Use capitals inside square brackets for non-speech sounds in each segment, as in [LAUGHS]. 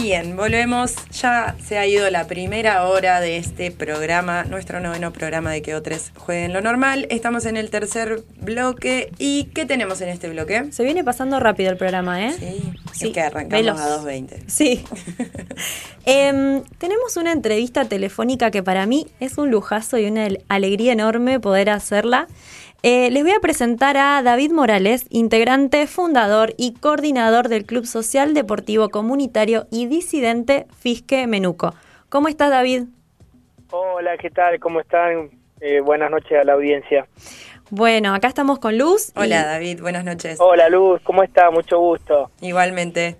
Bien, volvemos. Ya se ha ido la primera hora de este programa, nuestro noveno programa de que otros jueguen lo normal. Estamos en el tercer bloque. ¿Y qué tenemos en este bloque? Se viene pasando rápido el programa, ¿eh? Sí, sí. es que arrancamos a 2.20. Sí. [LAUGHS] eh, tenemos una entrevista telefónica que para mí es un lujazo y una alegría enorme poder hacerla. Eh, les voy a presentar a David Morales, integrante, fundador y coordinador del Club Social Deportivo Comunitario y disidente Fisque Menuco. ¿Cómo estás, David? Hola, ¿qué tal? ¿Cómo están? Eh, buenas noches a la audiencia. Bueno, acá estamos con Luz. Hola, David, buenas noches. Hola, Luz, ¿cómo está? Mucho gusto. Igualmente.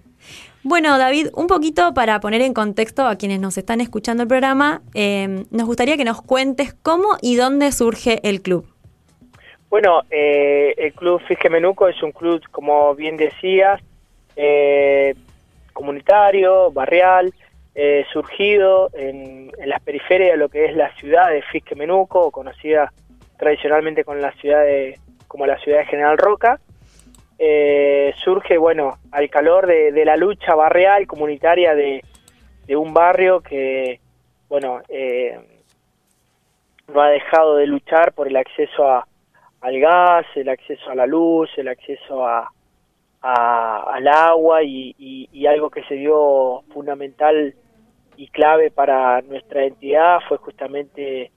Bueno, David, un poquito para poner en contexto a quienes nos están escuchando el programa, eh, nos gustaría que nos cuentes cómo y dónde surge el club. Bueno, eh, el Club Fisque Menuco es un club, como bien decías, eh, comunitario, barrial, eh, surgido en, las periferias de lo que es la ciudad de Fisque Menuco, conocida tradicionalmente con la ciudad de, como la ciudad de General Roca. surge, bueno, al calor de, la lucha barrial, comunitaria de, de un barrio que, bueno, no ha dejado de luchar por el acceso a al gas, el acceso a la luz, el acceso a, al agua y, algo que se dio fundamental y clave para nuestra entidad fue justamente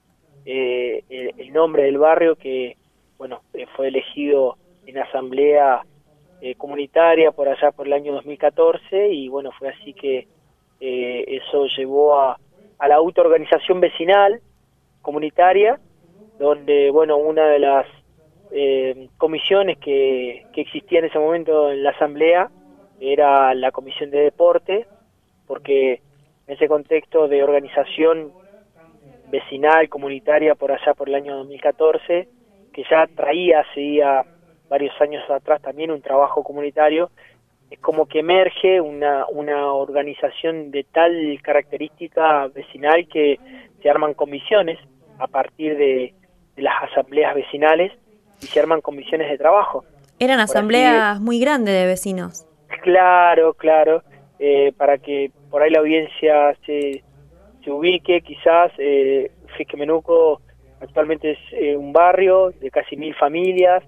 eh, el, nombre del barrio que bueno eh, fue elegido en asamblea eh, comunitaria por allá por el año 2014 y bueno fue así que eso llevó a, a la autoorganización vecinal comunitaria donde bueno una de las eh, comisiones que, que existía en ese momento en la asamblea era la comisión de deporte, porque en ese contexto de organización vecinal, comunitaria, por allá por el año 2014, que ya traía, hacía varios años atrás también un trabajo comunitario, es como que emerge una, una organización de tal característica vecinal que se arman comisiones a partir de las asambleas vecinales y se arman comisiones de trabajo. Eran asambleas muy grandes de vecinos. Claro, claro, eh, para que por ahí la audiencia se, se ubique, quizás eh, Fisquemenuco actualmente es eh, un barrio de casi mil familias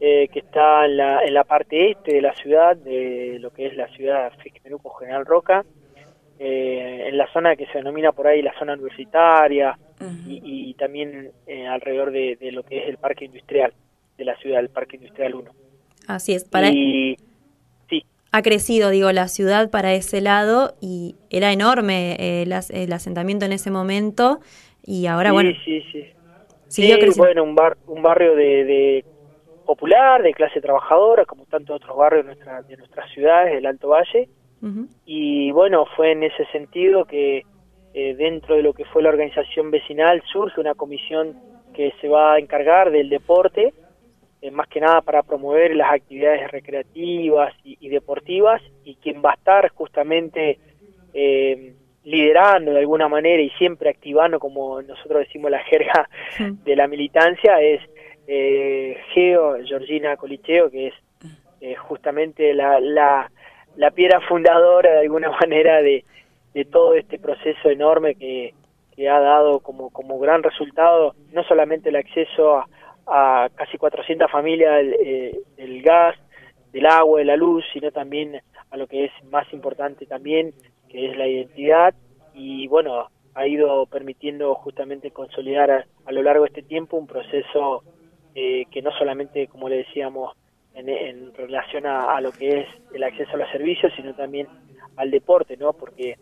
eh, que está en la, en la parte este de la ciudad, de lo que es la ciudad Fisquemenuco General Roca, en la zona que se denomina por ahí la zona universitaria y, también alrededor de, lo que es el parque industrial de la ciudad, del Parque Industrial 1. Así es, para... Y, sí. Ha crecido, digo, la ciudad para ese lado y era enorme eh, el, asentamiento en ese momento y ahora, bueno... Sí, sí, sí. bueno, un, bar, un barrio de, popular, de clase trabajadora, como tantos otros barrios de, nuestra, de nuestras ciudades del Alto Valle. Y bueno, fue en ese sentido que eh, dentro de lo que fue la organización vecinal surge una comisión que se va a encargar del deporte eh, más que nada para promover las actividades recreativas y, deportivas y quien va a estar justamente eh, liderando de alguna manera y siempre activando, como nosotros decimos la jerga de la militancia, es eh, Geo, Georgina Colicheo, que es eh, justamente la, la, la, piedra fundadora de alguna [LAUGHS] manera de, de todo este proceso enorme que, que ha dado como, como gran resultado no solamente el acceso a, a casi 400 familias eh, el, gas, del agua, de la luz, sino también a lo que es más importante también, que es la identidad, y bueno, ha ido permitiendo justamente consolidar a, lo largo de este tiempo un proceso eh, que no solamente, como le decíamos, en, relación a, lo que es el acceso a los servicios, sino también al deporte, ¿no? Porque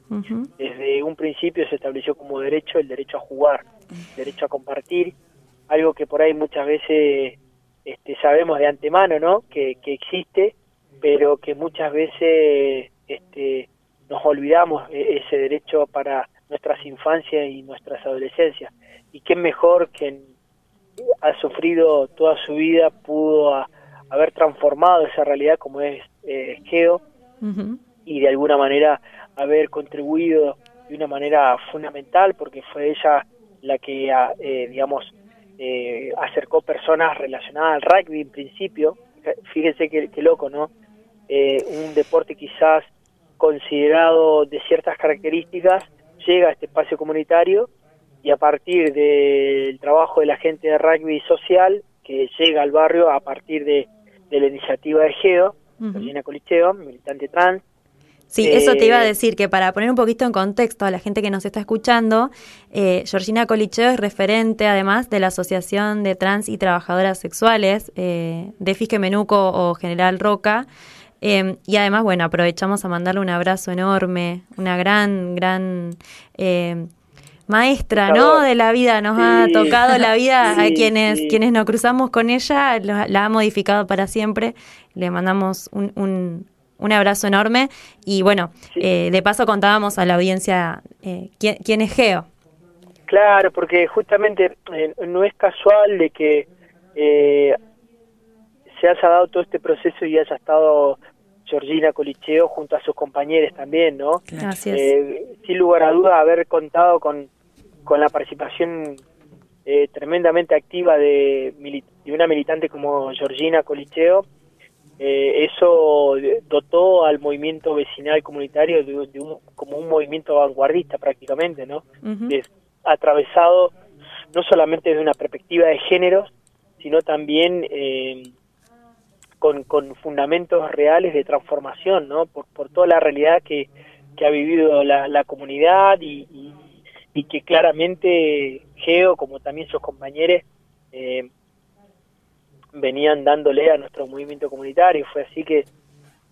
desde un principio se estableció como derecho el derecho a jugar, derecho a compartir algo que por ahí muchas veces este, sabemos de antemano, ¿no? Que, que existe, pero que muchas veces este, nos olvidamos e, ese derecho para nuestras infancias y nuestras adolescencias. Y qué mejor que ha sufrido toda su vida pudo haber transformado esa realidad como es eh, Geo y de alguna manera haber contribuido de una manera fundamental porque fue ella la que, eh, digamos, eh, acercó personas relacionadas al rugby en principio. Fíjense qué, loco, ¿no? Eh, un deporte quizás considerado de ciertas características llega a este espacio comunitario y a partir del trabajo de la gente de rugby social que llega al barrio a partir de, la iniciativa de GEO, Georgina Colicheo, militante trans. Sí, eso te iba a eh, decir, que para poner un poquito en contexto a la gente que nos está escuchando, eh, Georgina Colicheo es referente además de la Asociación de Trans y Trabajadoras Sexuales eh, de Fisque Menuco o General Roca. Em, y además, bueno, aprovechamos a mandarle un abrazo enorme, una gran, gran em, maestra, ¿no? De la vida, nos ha tocado la vida [LAUGHS] a quienes, quienes nos cruzamos con ella, la ha modificado para siempre. Le mandamos un, un, abrazo enorme y bueno, eh, de paso contábamos a la audiencia eh, ¿quién, es Geo. Claro, porque justamente eh, no es casual de que se haya dado todo este proceso y haya estado Georgina Colicheo junto a sus compañeros también, ¿no? Gracias. sin lugar a duda, haber contado con, con la participación eh, tremendamente activa de, de, una militante como Georgina Colicheo, eh, eso dotó al movimiento vecinal comunitario de, un, como un movimiento vanguardista prácticamente, ¿no? atravesado no solamente desde una perspectiva de géneros, sino también eh, con, con, fundamentos reales de transformación, ¿no? Por, por toda la realidad que, que ha vivido la, la comunidad y, y que claramente Geo, como también sus compañeros, eh, venían dándole a nuestro movimiento comunitario. Fue así que,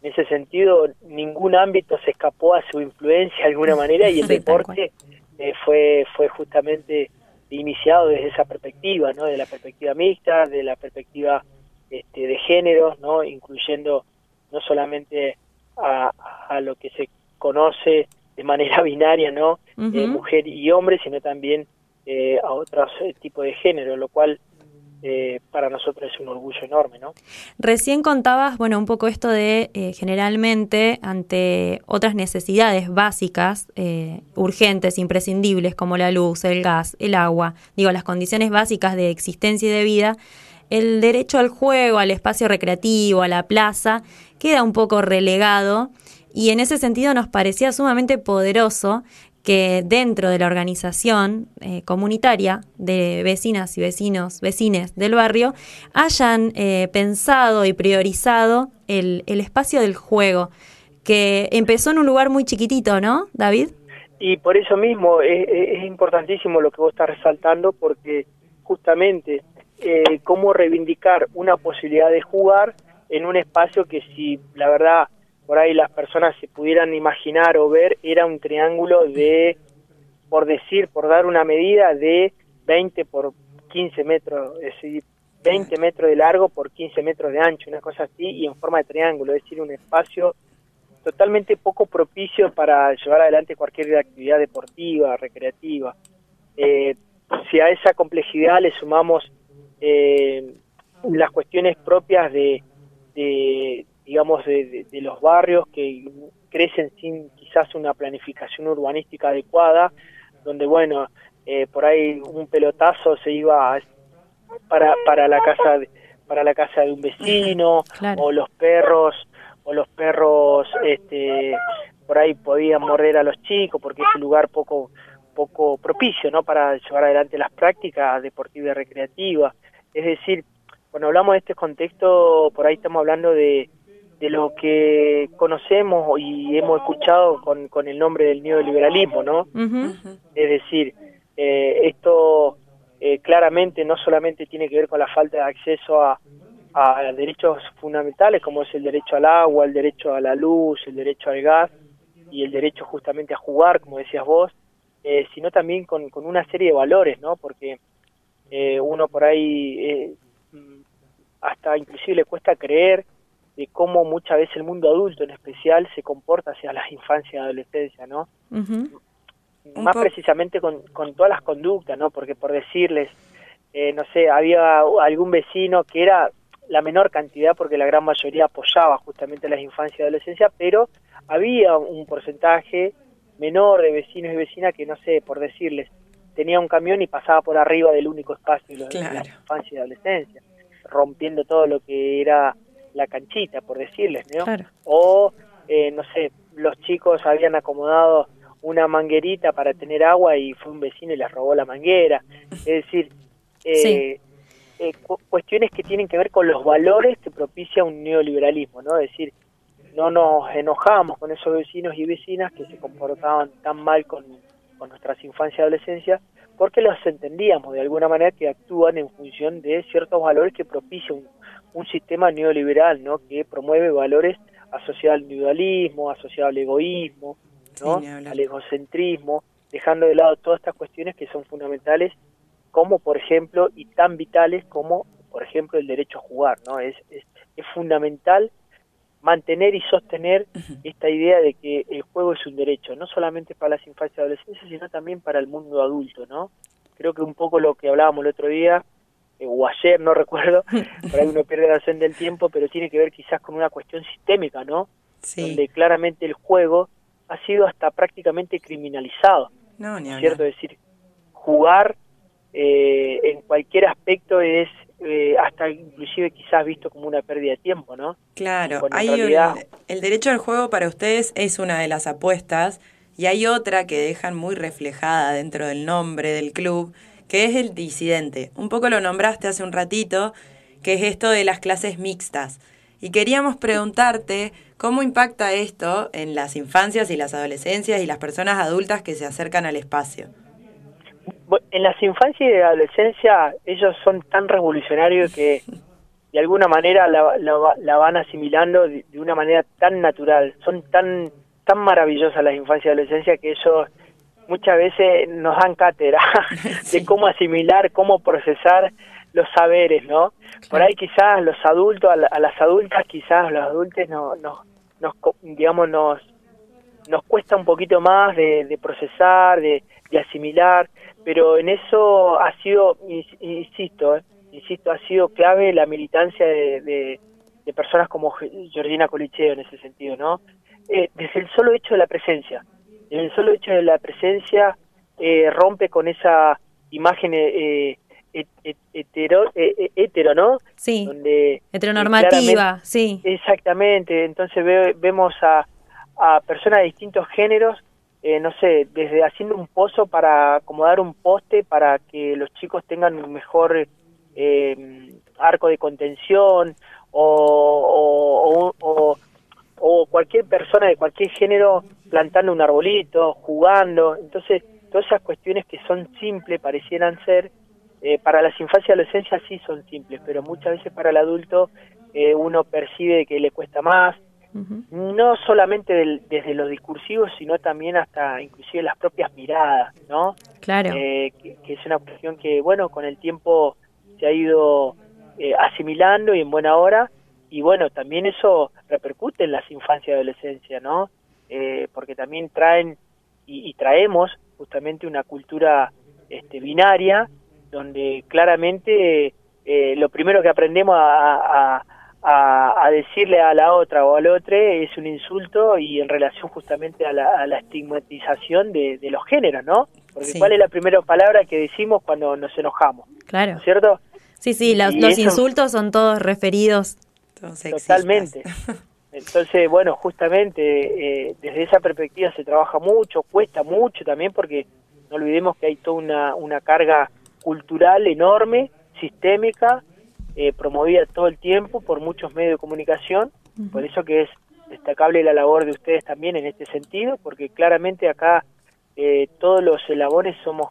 en ese sentido, ningún ámbito se escapó a su influencia de alguna manera y el [LAUGHS] deporte eh, fue, fue justamente iniciado desde esa perspectiva, ¿no? de la perspectiva mixta, de la perspectiva este, de géneros, ¿no? incluyendo no solamente a, a lo que se conoce de manera [LAUGHS] binaria, ¿no? Eh, mujer y hombre, sino también eh, a otros eh, tipos de género, lo cual para nosotros es un orgullo enorme, ¿no? Recién contabas, bueno, un poco esto de generalmente ante otras necesidades básicas, urgentes, imprescindibles, como la luz, el gas, el agua, digo, las condiciones básicas de existencia y de vida, el derecho al juego, al espacio recreativo, a la plaza, queda un poco relegado y en ese sentido nos parecía sumamente poderoso que dentro de la organización eh, comunitaria de vecinas y vecinos, vecines del barrio, hayan eh, pensado y priorizado el, espacio del juego, que empezó en un lugar muy chiquitito, ¿no, David? Y por eso mismo es, importantísimo lo que vos estás resaltando, porque justamente eh, cómo reivindicar una posibilidad de jugar en un espacio que si la verdad por ahí las personas se pudieran imaginar o ver, era un triángulo de, por decir, por dar una medida de 20 por 15 metros, es decir, 20 metros de largo por 15 metros de ancho, una cosa así, y en forma de triángulo, es decir, un espacio totalmente poco propicio para llevar adelante cualquier actividad deportiva, recreativa. Eh, si a esa complejidad le sumamos eh, las cuestiones propias de, digamos, de, los barrios que crecen sin quizás una planificación urbanística adecuada, donde, bueno, eh, por ahí un pelotazo se iba para, para la casa de, para la casa de un vecino o los perros o los perros este por ahí podían morder a los chicos porque es un lugar poco poco propicio no para llevar adelante las prácticas deportivas y recreativas. Es decir cuando hablamos de este contexto por ahí estamos hablando de de lo que conocemos y hemos escuchado con, con el nombre del neoliberalismo, ¿no? Es decir, eh, esto eh, claramente no solamente tiene que ver con la falta de acceso a, a derechos fundamentales como es el derecho al agua, el derecho a la luz, el derecho al gas y el derecho justamente a jugar, como decías vos, eh, sino también con, con una serie de valores, ¿no? Porque uno por ahí mm, hasta inclusive le cuesta creer de cómo muchas veces el mundo adulto en especial se comporta hacia la infancia y adolescencia, ¿no? Más precisamente con, con todas las conductas, ¿no? Porque por decirles, eh, no sé, había algún vecino que era la menor cantidad porque la gran mayoría apoyaba justamente las infancias y adolescencia, pero había un porcentaje menor de vecinos y vecinas que, no sé, por decirles, tenía un camión y pasaba por arriba del único espacio de la infancia y adolescencia, rompiendo todo lo que era la canchita, por decirles, ¿no? O, eh, no sé, los chicos habían acomodado una manguerita para tener agua y fue un vecino y les robó la manguera. Es decir, eh, eh, cuestiones que tienen que ver con los valores que propicia un neoliberalismo, ¿no? Es decir, no nos enojamos con esos vecinos y vecinas que se comportaban tan mal con, con nuestras infancias y adolescencias, porque los entendíamos de alguna manera que actúan en función de ciertos valores que propicia un, un sistema neoliberal, ¿no? Que promueve valores asociados al individualismo, asociados al egoísmo, ¿no? al egocentrismo, dejando de lado todas estas cuestiones que son fundamentales, como por ejemplo, y tan vitales como, por ejemplo, el derecho a jugar, ¿no? Es, es, es fundamental mantener y sostener esta idea de que el juego es un derecho, no solamente para las infancias y adolescencias, sino también para el mundo adulto, ¿no? Creo que un poco lo que hablábamos el otro día, o ayer, no recuerdo, [LAUGHS] por ahí uno pierde la noción del tiempo, pero tiene que ver quizás con una cuestión sistémica, ¿no? Sí. Donde claramente el juego ha sido hasta prácticamente criminalizado, no, ni ¿cierto? Es decir, jugar eh, en cualquier aspecto es eh, hasta inclusive quizás visto como una pérdida de tiempo, ¿no? Claro, hay el derecho al juego para ustedes es una de las apuestas y hay otra que dejan muy reflejada dentro del nombre del club, que es el disidente. Un poco lo nombraste hace un ratito, que es esto de las clases mixtas. Y queríamos preguntarte cómo impacta esto en las infancias y las adolescencias y las personas adultas que se acercan al espacio en las infancias y adolescencia ellos son tan revolucionarios que de alguna manera la, la, van asimilando de, una manera tan natural, son tan tan maravillosas las infancias y adolescencia que ellos muchas veces nos dan cátedra [LAUGHS] [LAUGHS] de cómo asimilar, cómo procesar los saberes, ¿no? Por ahí quizás los adultos, a, las adultas quizás los adultos no, no, nos, digamos, nos, nos cuesta un poquito más de, de procesar, de, de asimilar, pero en eso ha sido, insisto, eh, insisto, ha sido clave la militancia de, de, personas como Georgina Colicheo en ese sentido, ¿no? Eh, desde el solo hecho de la presencia, el solo hecho de la presencia eh, rompe con esa imagen eh, hetero, hetero, ¿no? Sí. Donde, heteronormativa, sí. Exactamente, entonces vemos a, a personas de distintos géneros eh, no sé, desde haciendo un pozo para acomodar un poste para que los chicos tengan un mejor eh, arco de contención o, o, o, cualquier persona de cualquier género plantando un arbolito, jugando. Entonces, todas esas cuestiones que son simples, parecieran ser, eh, para las infancias y adolescencias sí son simples, pero muchas veces para el adulto uno percibe que le cuesta más, no solamente desde los discursivos, sino también hasta inclusive las propias miradas, ¿no? Claro. Eh, que, es una cuestión que, bueno, con el tiempo se ha ido eh, asimilando y en buena hora, y bueno, también eso repercute en las infancias y adolescencia, ¿no? Eh, porque también traen y, traemos justamente una cultura este, binaria, donde claramente lo primero que aprendemos a a, decirle a la otra o al otro es un insulto y en relación justamente a la, estigmatización de, los géneros, ¿no? Porque ¿cuál es la primera palabra que decimos cuando nos enojamos? Claro. ¿Cierto? Sí, sí, los, insultos son todos referidos. Totalmente. [LAUGHS] Entonces, bueno, justamente eh, desde esa perspectiva se trabaja mucho, cuesta mucho también porque no olvidemos que hay toda una, una carga cultural enorme, sistémica, eh, promovida todo el tiempo por muchos medios de comunicación, por eso que es destacable la labor de ustedes también en este sentido, porque claramente acá eh, todos los eslabones somos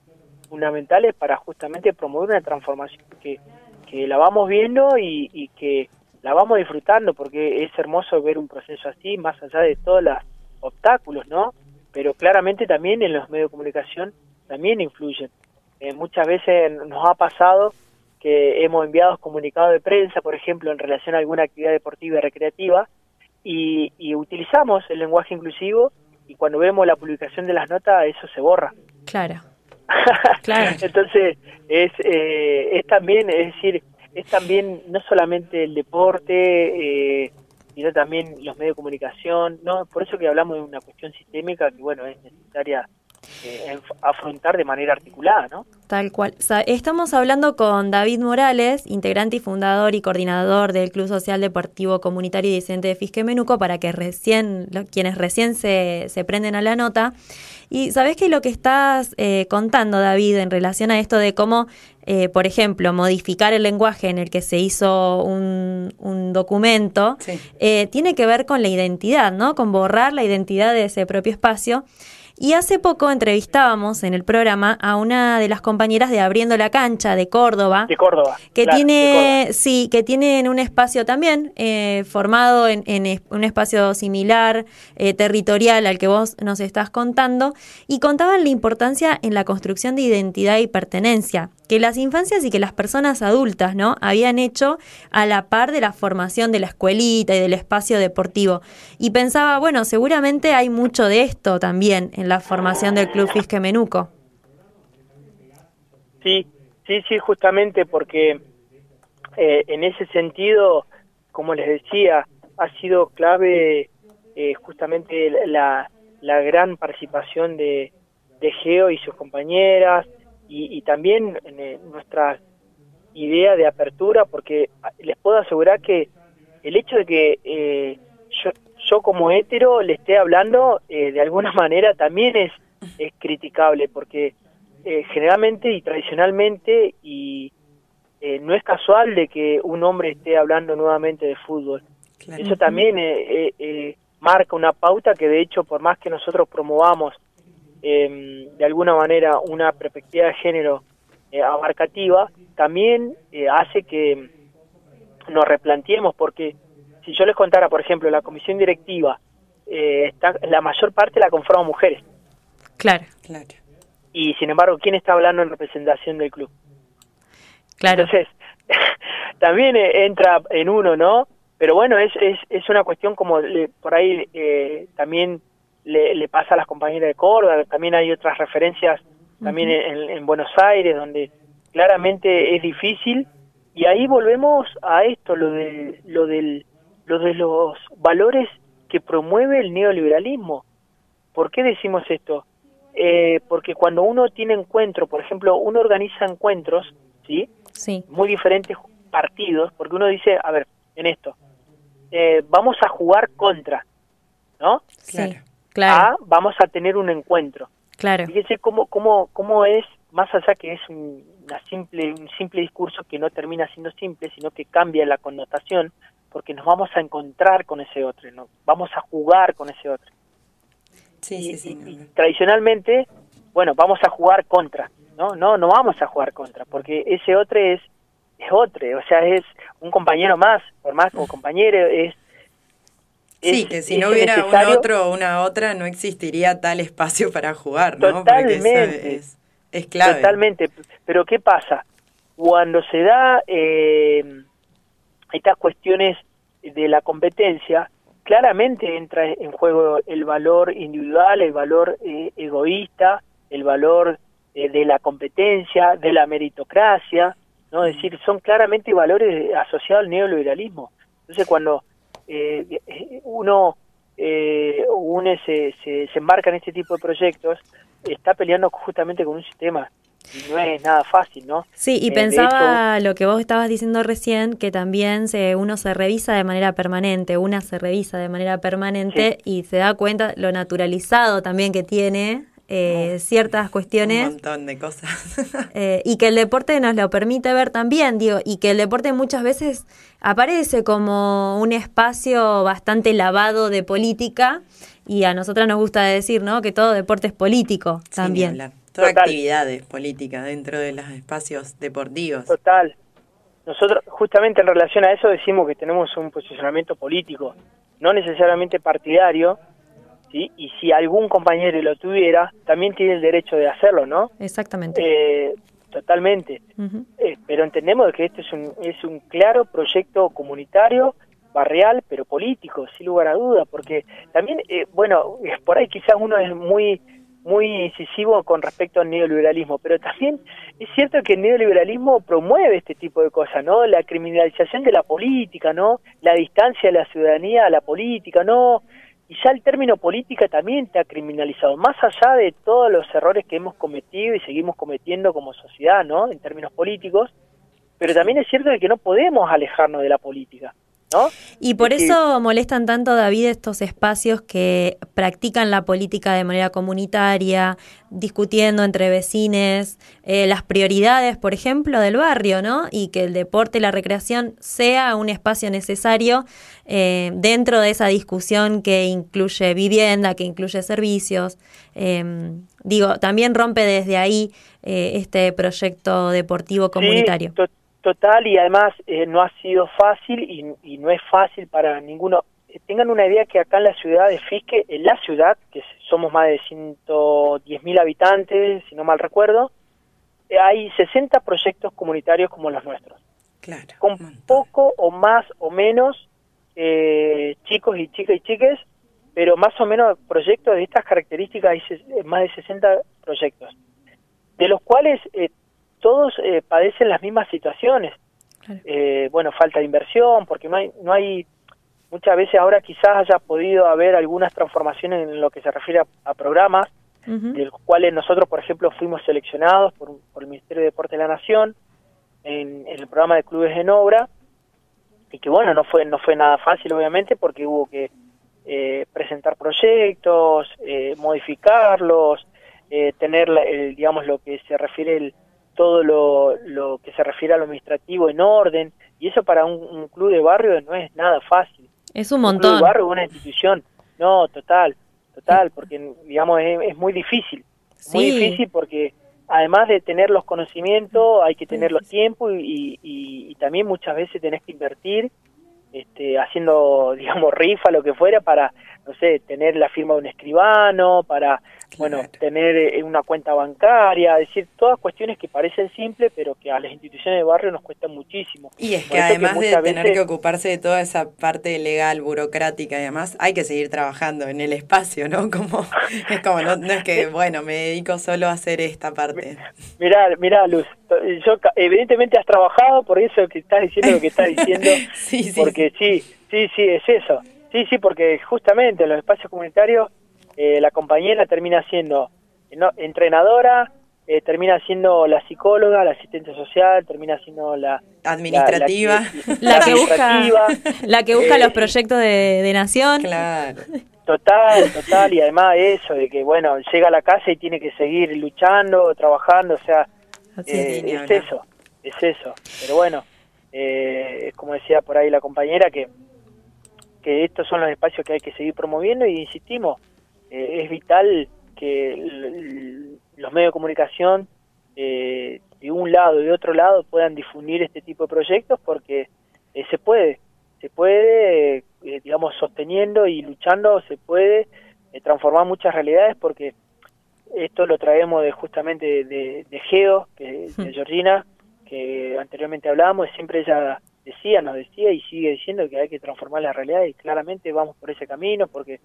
fundamentales para justamente promover una transformación que, que la vamos viendo y, y, que la vamos disfrutando, porque es hermoso ver un proceso así, más allá de todos los obstáculos, ¿no? Pero claramente también en los medios de comunicación también influyen. Eh, muchas veces nos ha pasado que hemos enviado comunicados de prensa, por ejemplo, en relación a alguna actividad deportiva y recreativa, y, utilizamos el lenguaje inclusivo y cuando vemos la publicación de las notas eso se borra. Claro. [LAUGHS] claro. Entonces es, eh, es también, es decir, es también no solamente el deporte, eh, sino también los medios de comunicación, no, por eso que hablamos de una cuestión sistémica que bueno es necesaria eh, afrontar de manera articulada, ¿no? Tal cual. estamos hablando con David Morales, integrante y fundador y coordinador del Club Social Deportivo Comunitario y Disidente de Fisque Menuco, para que recién, quienes recién se, se prenden a la nota. Y sabes que lo que estás eh, contando, David, en relación a esto de cómo, eh, por ejemplo, modificar el lenguaje en el que se hizo un, un documento, tiene que ver con la identidad, ¿no? Con borrar la identidad de ese propio espacio. Y hace poco entrevistábamos en el programa a una de las compañeras de Abriendo la Cancha de Córdoba. De Córdoba. Que tiene, sí, que tienen un espacio también eh, formado en, un espacio similar, eh, territorial al que vos nos estás contando, y contaban la importancia en la construcción de identidad y pertenencia que las infancias y que las personas adultas, ¿no? Habían hecho a la par de la formación de la escuelita y del espacio deportivo. Y pensaba, bueno, seguramente hay mucho de esto también en la formación del Club Fisque Menuco. Sí, sí, sí, justamente porque eh, en ese sentido, como les decía, ha sido clave eh, justamente la, la gran participación de, de Geo y sus compañeras, y, también eh, nuestra idea de apertura, porque les puedo asegurar que el hecho de que eh, yo, como hétero le esté hablando eh, de alguna [LAUGHS] manera también es, es criticable, porque generalmente y tradicionalmente y no es casual de que un hombre esté hablando nuevamente de fútbol. Eso también marca una pauta que de hecho por más que nosotros promovamos eh, de alguna manera una perspectiva de género eh, abarcativa, también eh, hace que nos replanteemos, porque si yo les contara, por ejemplo, la comisión directiva, eh, está, la mayor parte la conforman mujeres. Claro, claro. Y sin embargo, ¿quién está hablando en representación del club? Claro. Entonces, [LAUGHS] también entra en uno, ¿no? Pero bueno, es, es, es una cuestión como por ahí también le, pasa a las compañeras de Córdoba, también hay otras referencias también en, Buenos Aires, donde claramente es difícil, y ahí volvemos a esto, lo de, lo del, lo de los valores que promueve el neoliberalismo. ¿Por qué decimos esto? Eh, porque cuando uno tiene encuentro, por ejemplo, uno organiza encuentros, ¿sí? Sí. Muy diferentes partidos, porque uno dice, a ver, en esto, eh, vamos a jugar contra, ¿no? Claro claro. vamos a tener un encuentro. Claro. Fíjese cómo, cómo, cómo es, más allá que es un, una simple, un simple discurso que no termina siendo simple, sino que cambia la connotación, porque nos vamos a encontrar con ese otro, ¿no? vamos a jugar con ese otro. Sí, sí, sí, y, tradicionalmente, bueno, vamos a jugar contra, ¿no? No, no vamos a jugar contra, porque ese otro es, es otro, o sea, es un compañero más, por más como compañero, es Sí, que si no hubiera un otro o una otra, no existiría tal espacio [LAUGHS] para jugar, ¿no? Totalmente. es, es, clave. Totalmente. Pero ¿qué pasa? Cuando se da eh, estas cuestiones de la competencia, claramente entra en juego el valor individual, el valor eh, egoísta, el valor eh, de la competencia, de la meritocracia, ¿no? Es decir, son claramente valores asociados al neoliberalismo. Entonces, cuando uno eh, une, se, se, embarca en este tipo de proyectos, está peleando justamente con un sistema y no es nada fácil, ¿no? Sí, y eh, pensaba lo que vos estabas diciendo recién, que también se, uno se revisa de manera permanente, una se revisa de manera permanente y se da cuenta lo naturalizado también que tiene eh, ciertas cuestiones. Un montón de cosas. [LAUGHS] Eh, y que el deporte nos lo permite ver también, digo, y que el deporte muchas veces aparece como un espacio bastante lavado de política, y a nosotras nos gusta decir, ¿no? Que todo deporte es político también. Toda actividad es política dentro de los espacios deportivos. Total. Nosotros, justamente en relación a eso, decimos que tenemos un posicionamiento político, no necesariamente partidario, y si algún compañero lo tuviera, también tiene el derecho de hacerlo, ¿no? Exactamente. Eh, totalmente. Eh, pero entendemos que este es un, es un claro proyecto comunitario, barrial, pero político, sin lugar a duda, porque también, eh, bueno, por ahí quizás uno es muy muy incisivo con respecto al neoliberalismo, pero también es cierto que el neoliberalismo promueve este tipo de cosas, ¿no? La criminalización de la política, ¿no? La distancia de la ciudadanía a la política, ¿no? Y ya el término política también te ha criminalizado, más allá de todos los errores que hemos cometido y seguimos cometiendo como sociedad, ¿no? En términos políticos, pero también es cierto que no podemos alejarnos de la política. Y por eso molestan tanto, David, estos espacios que practican la política de manera comunitaria, discutiendo entre vecines eh, las prioridades, por ejemplo, del barrio, ¿no? Y que el deporte y la recreación sea un espacio necesario eh, dentro de esa discusión que incluye vivienda, que incluye servicios. Em, digo, también rompe desde ahí eh, este proyecto deportivo comunitario. Total, y además eh, no ha sido fácil y, no es fácil para ninguno. Eh, tengan una idea que acá en la ciudad de Fisque, en la ciudad, que somos más de 110 mil habitantes, si no mal recuerdo, eh, hay 60 proyectos comunitarios como los nuestros. Claro. Con poco o más o menos chicos y chicas y chiques, pero más o menos proyectos de estas características, hay más de 60 proyectos, de los cuales todos eh, padecen las mismas situaciones. Eh, bueno, falta de inversión, porque no hay, no hay, muchas veces ahora quizás haya podido haber algunas transformaciones en lo que se refiere a, programas, de los cuales nosotros, por ejemplo, fuimos seleccionados por, el Ministerio de Deporte de la Nación en, el programa de clubes en obra, y que bueno, no fue, no fue nada fácil, obviamente, porque hubo que eh, presentar proyectos, modificarlos, tener, el, digamos, lo que se refiere el todo lo, lo que se refiere a lo administrativo en orden, y eso para un, club de barrio no es nada fácil. Es un montón. Un club de barrio, una institución, no, total, total, porque digamos es, muy difícil, muy difícil porque además de tener los conocimientos hay que tener los tiempos y, y, también muchas veces tenés que invertir este, haciendo, [LAUGHS] digamos, rifa, lo que fuera, para, no sé, tener la firma de un escribano, para bueno, tener eh, una cuenta bancaria, es decir, todas cuestiones que parecen simples, pero que a las instituciones de barrio nos cuestan muchísimo. Y es que además de tener que ocuparse de toda esa parte legal, burocrática y demás, hay que seguir trabajando en el espacio, ¿no? [LAUGHS] Como, es como, no, es que, [LAUGHS] bueno, me dedico solo a hacer esta parte. Mirá, mirá, Luz, yo evidentemente has trabajado, por eso que estás diciendo lo que estás diciendo, [LAUGHS] sí, sí. porque sí, sí, sí, es eso. Sí, sí, porque justamente los espacios comunitarios eh, la compañera termina siendo entrenadora, eh, termina siendo la psicóloga, la asistente social, termina siendo la administrativa, la, que, busca, la que busca los eh, proyectos de, nación. Claro. Total, total, y además eso de que bueno llega a la casa y tiene que seguir luchando, trabajando, o sea, es, eso, es eso. Pero bueno, es como decía por ahí la compañera que que estos son los espacios que hay que seguir promoviendo y insistimos, eh, es vital que los medios de comunicación eh, de un lado y de otro lado puedan difundir este tipo de proyectos porque eh, se puede, se puede, digamos, sosteniendo y luchando, se puede transformar muchas realidades porque esto lo traemos de justamente de, Geo, que, de hmm. Georgina, que anteriormente hablábamos, siempre ella decía, nos decía y sigue diciendo que hay que transformar la realidad y claramente vamos por ese camino porque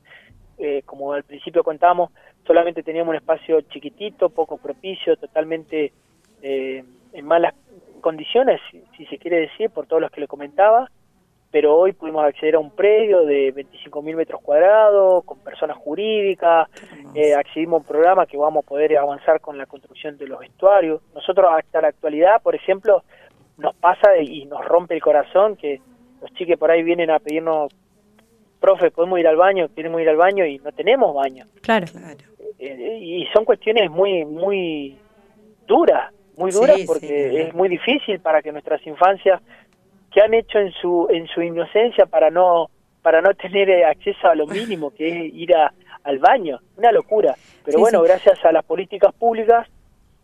eh, como al principio contamos, solamente teníamos un espacio chiquitito, poco propicio, totalmente eh, en malas condiciones, si, se quiere decir, por todos los que le comentaba, pero hoy pudimos acceder a un predio de 25.000 metros cuadrados, con personas jurídicas, eh, accedimos a un programa que vamos a poder avanzar con la construcción de los vestuarios. Nosotros hasta la actualidad, por ejemplo, nos pasa y nos rompe el corazón que los chiques por ahí vienen a pedirnos profe, podemos ir al baño, queremos ir al baño y no tenemos baño. Claro. Eh, y son cuestiones muy, muy duras, muy duras porque es muy difícil para que nuestras infancias, que han hecho en su, en su inocencia para no, para no tener acceso a lo mínimo que es ir a, al baño, una locura. Pero bueno, gracias a las políticas públicas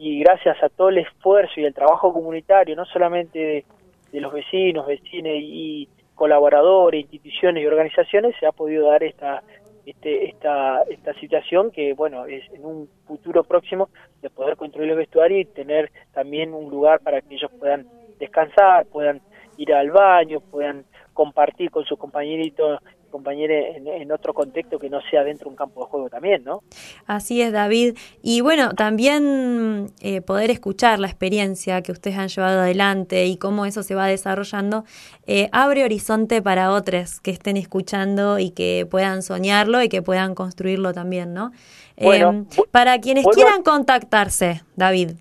y gracias a todo el esfuerzo y el trabajo comunitario, no solamente de, los vecinos, vecinas y colaboradores, instituciones y organizaciones se ha podido dar esta este, esta, esta situación que, bueno, es en un futuro próximo de poder construir el vestuario y tener también un lugar para que ellos puedan descansar, puedan ir al baño, puedan compartir con sus compañeritos compañeros en, otro contexto que no sea dentro de un campo de juego también, ¿no? Así es, David. Y bueno, también eh, poder escuchar la experiencia que ustedes han llevado adelante y cómo eso se va desarrollando, eh, abre horizonte para otros que estén escuchando y que puedan soñarlo y que puedan construirlo también, ¿no? Em, para quienes quieran contactarse, David.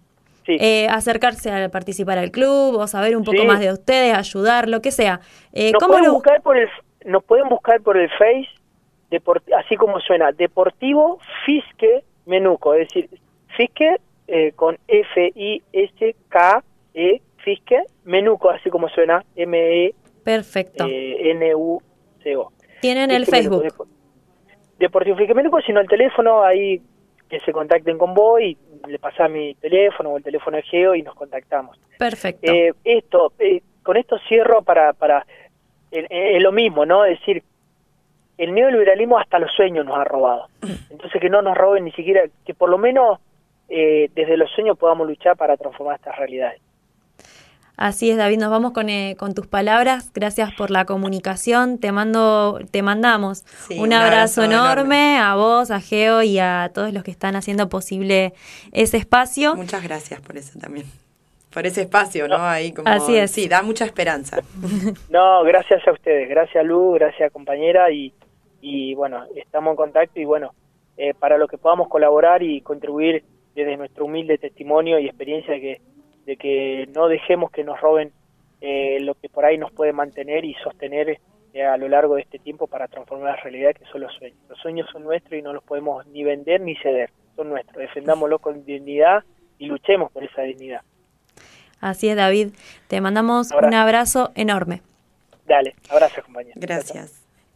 Eh, acercarse a participar al club o saber un poco más de ustedes, ayudar, lo que sea. Eh, nos, pueden buscar por el, nos pueden buscar por el Face, así como suena, Deportivo Fisque Menuco, es decir, Fisque eh, con F-I-S-K-E, Fisque Menuco, así como suena, M-E. Perfecto. N-U-C-O. Tienen el Facebook. Deportivo Fisque Menuco, sino el teléfono, ahí que se contacten con vos y le pasás mi teléfono o el teléfono de Geo y nos contactamos. Perfecto. Eh, esto, eh, con esto cierro para, para es lo mismo, ¿no? Es decir, el neoliberalismo hasta los sueños nos ha robado. Entonces que no nos roben ni siquiera, que por lo menos eh, desde los sueños podamos luchar para transformar estas realidades. Así es, David, nos vamos con, eh, con tus palabras. Gracias por la comunicación. Te mando, te mandamos un, abrazo, enorme, a vos, a Geo y a todos los que están haciendo posible ese espacio. Muchas gracias por eso también. Por ese espacio, ¿no? Ahí como, Así es. Sí, da mucha esperanza. [LAUGHS] No, gracias a ustedes. Gracias, Lu, gracias, compañera. Y, y bueno, estamos en contacto y bueno, eh, para lo que podamos colaborar y contribuir desde nuestro humilde testimonio y experiencia que de que no dejemos que nos roben eh, lo que por ahí nos puede mantener y sostener eh, a lo largo de este tiempo para transformar la realidad que son los sueños. Los sueños son nuestros y no los podemos ni vender ni ceder, son nuestros. Defendámoslos con dignidad y luchemos por esa dignidad. Así es, David. Te mandamos un abrazo enorme. Dale, abrazo, compañero. Gracias.